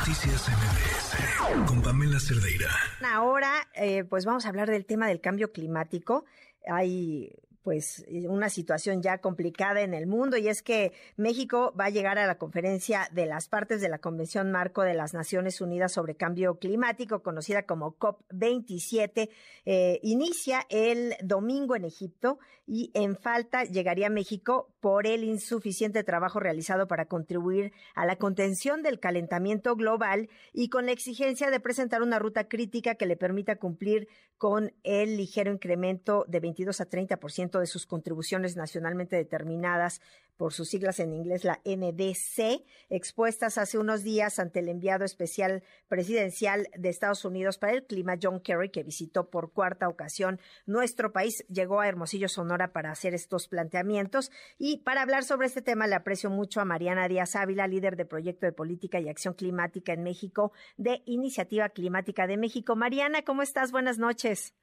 Noticias MBS con Pamela Cerdeira. Ahora, eh, pues vamos a hablar del tema del cambio climático. Hay pues una situación ya complicada en el mundo y es que México va a llegar a la conferencia de las partes de la Convención Marco de las Naciones Unidas sobre Cambio Climático, conocida como COP27. Eh, inicia el domingo en Egipto y en falta llegaría México por el insuficiente trabajo realizado para contribuir a la contención del calentamiento global y con la exigencia de presentar una ruta crítica que le permita cumplir con el ligero incremento de 22 a 30% de sus contribuciones nacionalmente determinadas por sus siglas en inglés, la NDC, expuestas hace unos días ante el enviado especial presidencial de Estados Unidos para el clima, John Kerry, que visitó por cuarta ocasión nuestro país, llegó a Hermosillo, Sonora, para hacer estos planteamientos. Y para hablar sobre este tema, le aprecio mucho a Mariana Díaz Ávila, líder de Proyecto de Política y Acción Climática en México, de Iniciativa Climática de México. Mariana, ¿cómo estás? Buenas noches.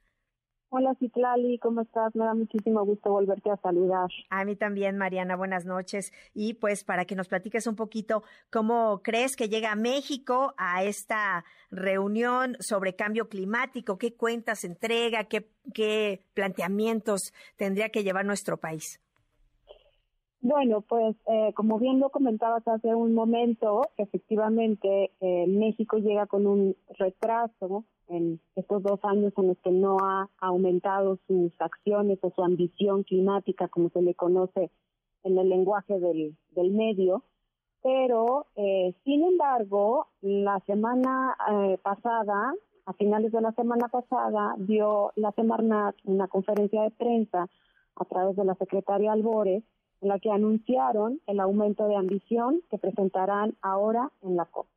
Hola Citlali, ¿cómo estás? Me da muchísimo gusto volverte a saludar. A mí también, Mariana, buenas noches. Y pues para que nos platiques un poquito cómo crees que llega México a esta reunión sobre cambio climático, qué cuentas entrega, qué, qué planteamientos tendría que llevar nuestro país. Bueno, pues eh, como bien lo comentabas hace un momento, efectivamente eh, México llega con un retraso en estos dos años en los que no ha aumentado sus acciones o su ambición climática, como se le conoce en el lenguaje del, del medio. Pero, eh, sin embargo, la semana eh, pasada, a finales de la semana pasada, dio la Semarnat una conferencia de prensa a través de la secretaria Albores, en la que anunciaron el aumento de ambición que presentarán ahora en la COP.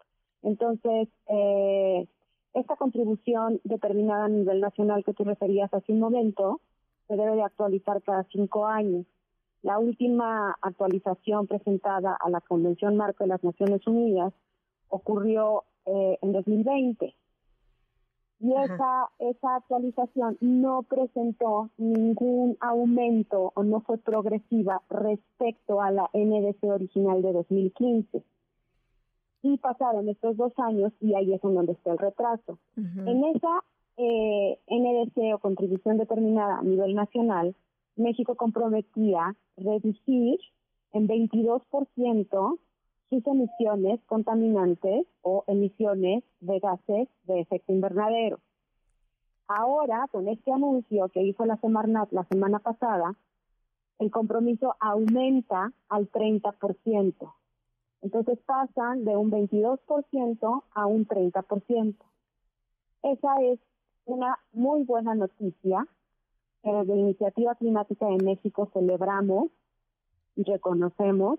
Entonces, eh, esta contribución determinada a nivel nacional que tú referías hace un momento se debe de actualizar cada cinco años. La última actualización presentada a la Convención Marco de las Naciones Unidas ocurrió eh, en 2020. Y esa, esa actualización no presentó ningún aumento o no fue progresiva respecto a la NDC original de 2015 y pasaron estos dos años y ahí es en donde está el retraso. En esa eh, NDC o contribución determinada a nivel nacional, México comprometía reducir en 22% sus emisiones contaminantes o emisiones de gases de efecto invernadero. Ahora, con este anuncio que hizo la Semarnat la semana pasada, el compromiso aumenta al 30%. Entonces pasan de un 22% a un 30%. Esa es una muy buena noticia que desde Iniciativa Climática de México celebramos y reconocemos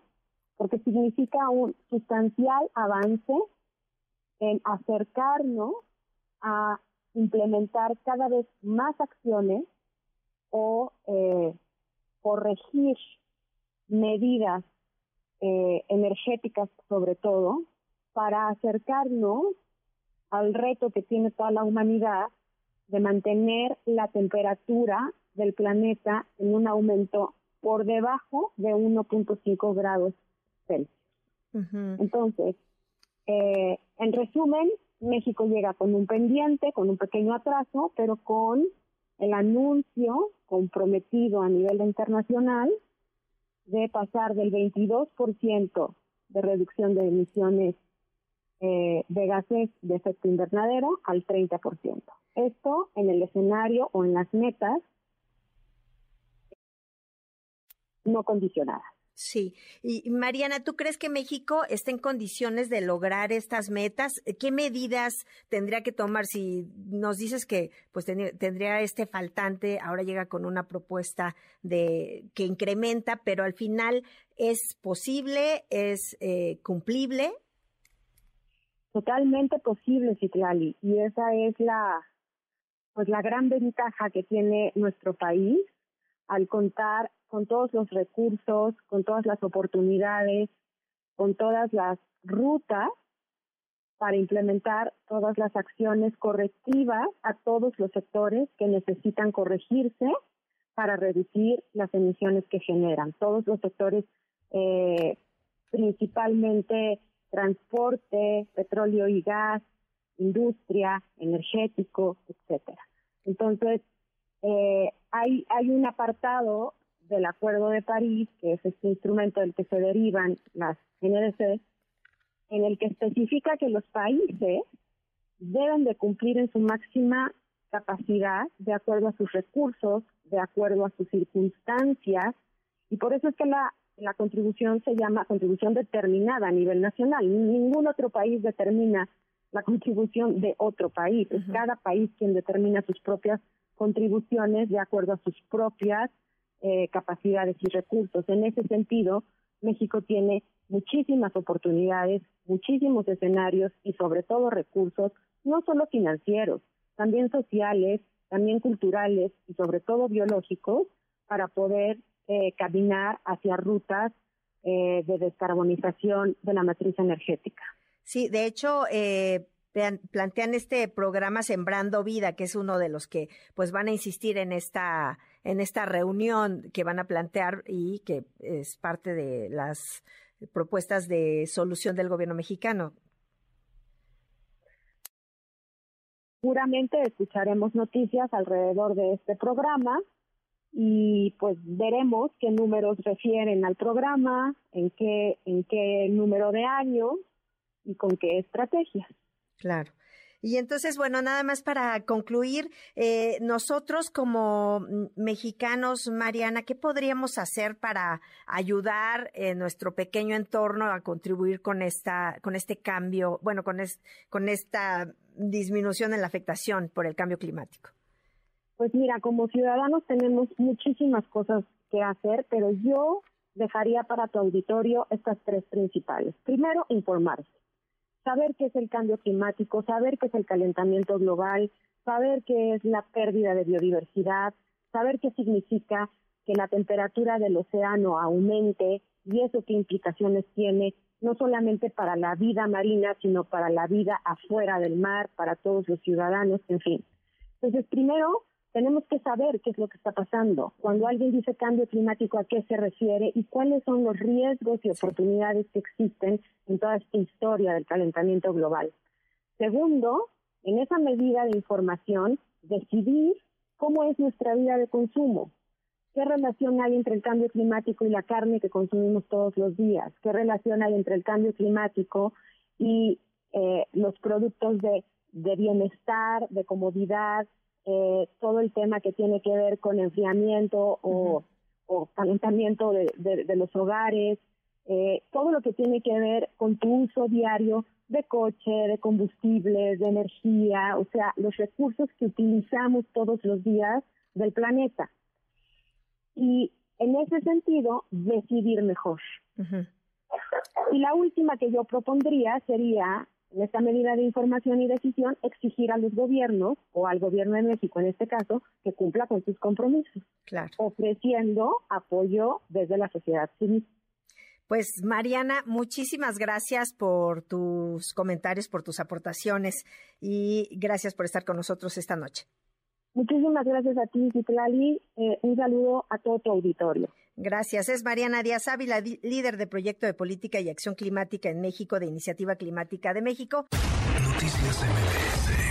porque significa un sustancial avance en acercarnos a implementar cada vez más acciones o eh, corregir medidas eh, energéticas sobre todo, para acercarnos al reto que tiene toda la humanidad de mantener la temperatura del planeta en un aumento por debajo de 1.5 grados Celsius. Entonces, eh, en resumen, México llega con un pendiente, con un pequeño atraso, pero con el anuncio comprometido a nivel internacional de pasar del 22% de reducción de emisiones eh, de gases de efecto invernadero al 30%. Esto en el escenario o en las metas no condicionadas. Sí. Y Mariana, ¿tú crees que México está en condiciones de lograr estas metas? ¿Qué medidas tendría que tomar si nos dices que pues tendría este faltante, ahora llega con una propuesta de que incrementa, pero al final es posible, es eh, cumplible? Totalmente posible, Citlali, y esa es la pues la gran ventaja que tiene nuestro país al contar con todos los recursos, con todas las oportunidades, con todas las rutas para implementar todas las acciones correctivas a todos los sectores que necesitan corregirse para reducir las emisiones que generan. Todos los sectores, eh, principalmente transporte, petróleo y gas, industria, energético, etcétera. Entonces, eh, hay, hay un apartado del Acuerdo de París, que es este instrumento del que se derivan las NDC, en el que especifica que los países deben de cumplir en su máxima capacidad de acuerdo a sus recursos, de acuerdo a sus circunstancias, y por eso es que la, la contribución se llama contribución determinada a nivel nacional. Ningún otro país determina la contribución de otro país. Es cada país quien determina sus propias contribuciones de acuerdo a sus propias eh, capacidades y recursos. En ese sentido, México tiene muchísimas oportunidades, muchísimos escenarios y sobre todo recursos, no solo financieros, también sociales, también culturales y sobre todo biológicos, para poder eh, caminar hacia rutas eh, de descarbonización de la matriz energética. Sí, de hecho, eh, plantean este programa Sembrando Vida, que es uno de los que pues van a insistir en esta en esta reunión que van a plantear y que es parte de las propuestas de solución del gobierno mexicano. Seguramente escucharemos noticias alrededor de este programa y pues veremos qué números refieren al programa, en qué en qué número de años y con qué estrategias. Claro. Y entonces, bueno, nada más para concluir, eh, nosotros como mexicanos, Mariana, ¿qué podríamos hacer para ayudar en nuestro pequeño entorno a contribuir con esta, con este cambio, bueno, con, con esta disminución en la afectación por el cambio climático? Pues mira, como ciudadanos tenemos muchísimas cosas que hacer, pero yo dejaría para tu auditorio estas tres principales. Primero, informarse saber qué es el cambio climático, saber qué es el calentamiento global, saber qué es la pérdida de biodiversidad, saber qué significa que la temperatura del océano aumente y eso qué implicaciones tiene no solamente para la vida marina, sino para la vida afuera del mar, para todos los ciudadanos, en fin. Entonces, primero, tenemos que saber qué es lo que está pasando. Cuando alguien dice cambio climático, ¿a qué se refiere? Y cuáles son los riesgos y oportunidades que existen en toda esta historia del calentamiento global. Segundo, en esa medida de información, decidir cómo es nuestra vida de consumo. ¿Qué relación hay entre el cambio climático y la carne que consumimos todos los días? ¿Qué relación hay entre el cambio climático y eh, los productos de bienestar, de comodidad, eh, todo el tema que tiene que ver con enfriamiento o, calentamiento de, los hogares, eh, todo lo que tiene que ver con tu uso diario de coche, de combustibles, de energía, o sea, los recursos que utilizamos todos los días del planeta. Y en ese sentido, decidir mejor. Y la última que yo propondría sería en esta medida de información y decisión, exigir a los gobiernos, o al gobierno de México en este caso, que cumpla con sus compromisos, ofreciendo apoyo desde la sociedad civil. Pues Mariana, muchísimas gracias por tus comentarios, por tus aportaciones y gracias por estar con nosotros esta noche. Muchísimas gracias a ti, Citlali. Eh, un saludo a todo tu auditorio. Gracias. Es Mariana Díaz Ávila, líder de proyecto de política y acción climática en México de Iniciativa Climática de México. Noticias MBS